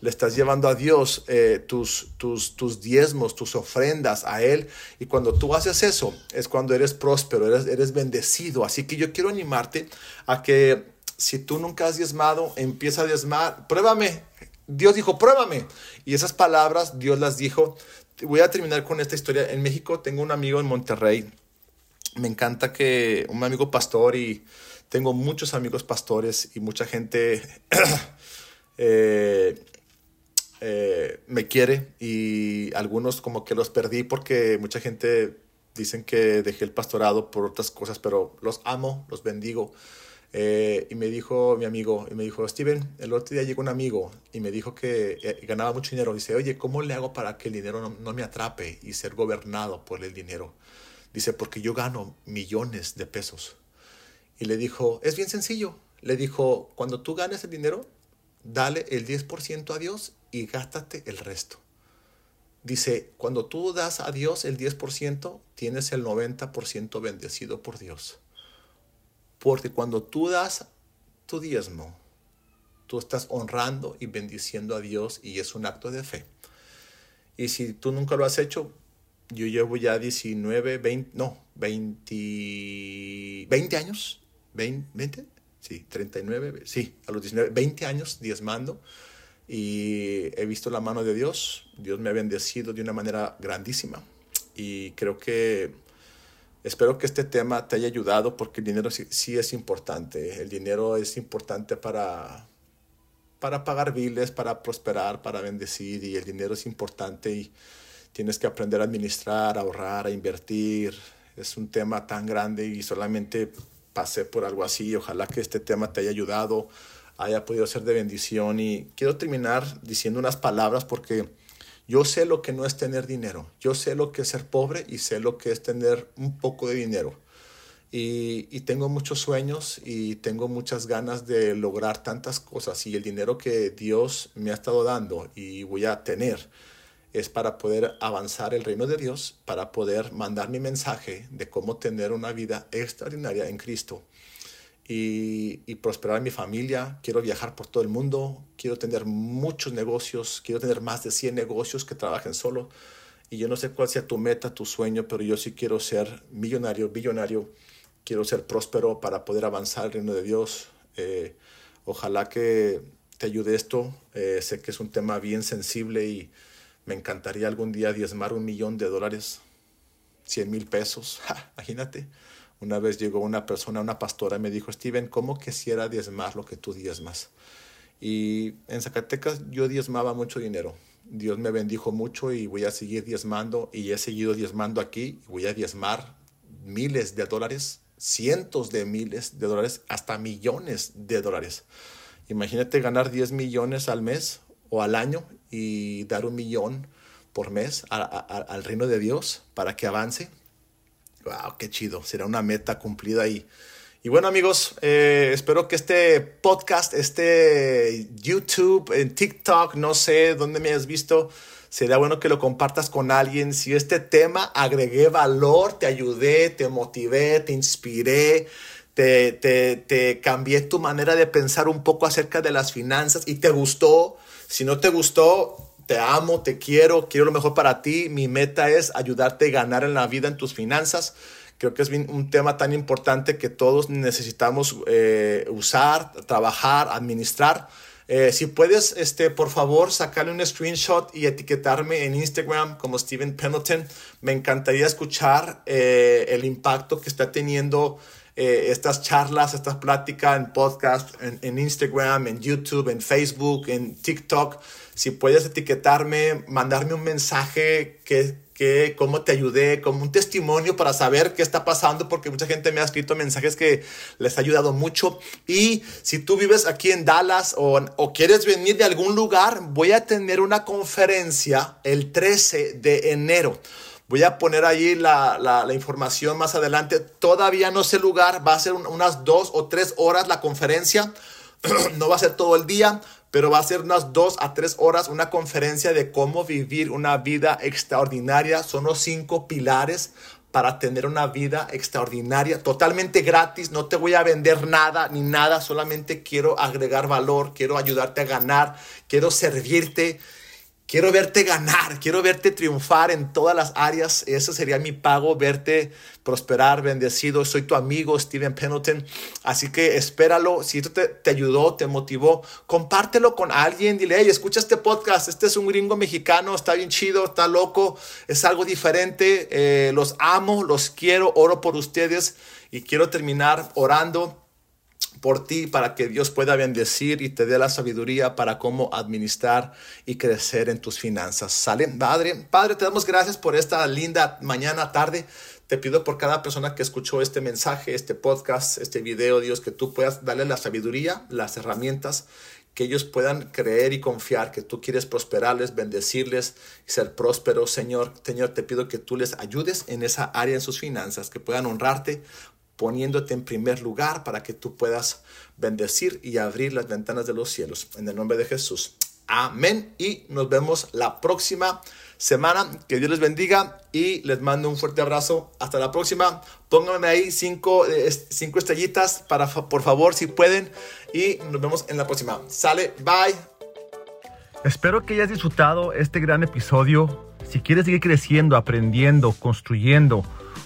le estás llevando a Dios eh, tus, tus, tus diezmos, tus ofrendas a Él. Y cuando tú haces eso, es cuando eres próspero, eres, eres bendecido. Así que yo quiero animarte a que si tú nunca has diezmado, empieza a diezmar. Pruébame. Dios dijo, pruébame. Y esas palabras Dios las dijo. Voy a terminar con esta historia. En México tengo un amigo en Monterrey. Me encanta que un amigo pastor y tengo muchos amigos pastores y mucha gente eh, eh, me quiere y algunos como que los perdí porque mucha gente dicen que dejé el pastorado por otras cosas, pero los amo, los bendigo. Eh, y me dijo mi amigo, y me dijo, Steven, el otro día llegó un amigo y me dijo que eh, ganaba mucho dinero. Dice, oye, ¿cómo le hago para que el dinero no, no, me atrape y ser gobernado por el dinero? Dice, porque yo gano millones de pesos. Y le dijo, es bien sencillo. Le dijo, cuando tú ganes el dinero, dale el 10% a Dios y gástate el resto. Dice, cuando tú das a Dios el 10%, tienes el 90% bendecido por Dios. Porque cuando tú das tu diezmo, tú estás honrando y bendiciendo a Dios y es un acto de fe. Y si tú nunca lo has hecho, yo llevo ya 19, 20, no, 20, 20 años, 20, 20, sí, 39, sí, a los 19, 20 años diezmando y he visto la mano de Dios. Dios me ha bendecido de una manera grandísima y creo que espero que este tema te haya ayudado porque el dinero sí, es importante. El dinero es importante para, para pagar biles, para prosperar, para bendecir y el dinero es importante y tienes que aprender a administrar, a ahorrar, a invertir. Es un tema tan grande y solamente pasé por algo así. Ojalá que este tema te haya ayudado haya podido ser de bendición. Y quiero terminar diciendo unas palabras porque Yo sé lo que no es tener dinero. Yo sé lo que es ser pobre y sé lo que es tener un poco de dinero. Y, tengo muchos sueños y tengo muchas ganas de lograr tantas cosas y el dinero que Dios me ha estado dando y voy a tener es para poder avanzar el reino de Dios, para poder mandar mi mensaje de cómo tener una vida extraordinaria en Cristo y, prosperar mi familia. Quiero viajar por todo el mundo, quiero tener muchos negocios, quiero tener más de 100 negocios que trabajen solo. Y yo no sé cuál sea tu meta, tu sueño, pero yo sí quiero ser millonario, billonario quiero ser próspero para poder avanzar el reino de Dios. Eh, ojalá que te ayude esto. Eh, sé que es un tema bien sensible y me encantaría algún día diezmar un millón de dólares, 100 mil pesos. imagínate. Una vez llegó una persona, una pastora, y me dijo, Steven, ¿cómo quisiera diezmar lo que tú diezmas? Y en Zacatecas yo diezmaba mucho dinero. Dios me bendijo mucho y voy a seguir diezmando y he seguido diezmando aquí. Voy a diezmar miles de dólares cientos de miles de dólares, hasta millones de dólares. Imagínate ganar 10 millones al mes o al año y dar un millón por mes al reino de Dios para que avance. ¡Wow! ¡Qué chido! Será una meta cumplida ahí. Y bueno amigos, eh, espero que este podcast, este YouTube, en TikTok, no sé dónde me hayas visto, Sería bueno que lo compartas con alguien. Si este tema agregué valor, te ayudé, te motivé, te inspiré, te, te cambié tu manera de pensar un poco acerca de las finanzas y te gustó. Si no te gustó, te amo, te quiero, quiero lo mejor para ti. Mi meta es ayudarte a ganar en la vida, en tus finanzas. Creo que es un tema tan importante que todos necesitamos eh, usar, trabajar, administrar. Eh, si puedes, este, por favor, sacarle un screenshot y etiquetarme en Instagram como Steven Pendleton. Me encantaría escuchar eh, el impacto que está teniendo eh, estas charlas, estas pláticas en podcast, en, Instagram, en YouTube, en Facebook, en TikTok. Si puedes etiquetarme, mandarme un mensaje que que cómo te ayudé, como un testimonio para saber qué está pasando, porque mucha gente me ha escrito mensajes que les ha ayudado mucho. Y si tú vives aquí en Dallas o, o quieres venir de algún lugar, voy a tener una conferencia el 13 de enero. Voy a poner ahí la, la, la, información más adelante. Todavía no sé lugar, va a ser unas dos o tres horas la conferencia. no va a ser todo el día, pero va a ser unas dos a tres horas una conferencia de cómo vivir una vida extraordinaria. Son los cinco pilares para tener una vida extraordinaria, totalmente gratis. No te voy a vender nada ni nada, solamente quiero agregar valor, quiero ayudarte a ganar, quiero servirte Quiero verte ganar, quiero verte triunfar en todas las áreas. Ese sería mi pago, verte prosperar, bendecido. Soy tu amigo Steven Pendleton. Así que espéralo. Si esto te, ayudó, te motivó, compártelo con alguien. Dile, hey, escucha este podcast. Este es un gringo mexicano, está bien chido, está loco, es algo diferente. Eh, los amo, los quiero, oro por ustedes y quiero terminar orando por ti para que Dios pueda bendecir y te dé la sabiduría para cómo administrar y crecer en tus finanzas. ¿Sale? Padre, Padre, te damos gracias por esta linda mañana, tarde. Te pido por cada persona que escuchó este mensaje, este podcast, este video, Dios, que tú puedas darle la sabiduría, las herramientas, que ellos puedan creer y confiar que tú quieres prosperarles, bendecirles y ser prósperos, Señor. Señor, te pido que tú les ayudes en esa área en sus finanzas, que puedan honrarte, poniéndote en primer lugar para que tú puedas bendecir y abrir las ventanas de los cielos. En el nombre de Jesús. Amén. Y nos vemos la próxima semana. Que Dios les bendiga y les mando un fuerte abrazo. Hasta la próxima. Pónganme ahí cinco, eh, cinco estrellitas para, por favor, si pueden. Y nos vemos en la próxima. Sale. Bye. Espero que hayas disfrutado este gran episodio. Si quieres seguir creciendo, aprendiendo, construyendo,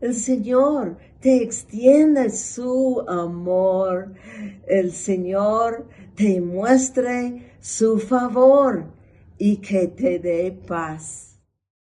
el Señor te extiende su amor. El Señor te muestre su favor y que te dé paz.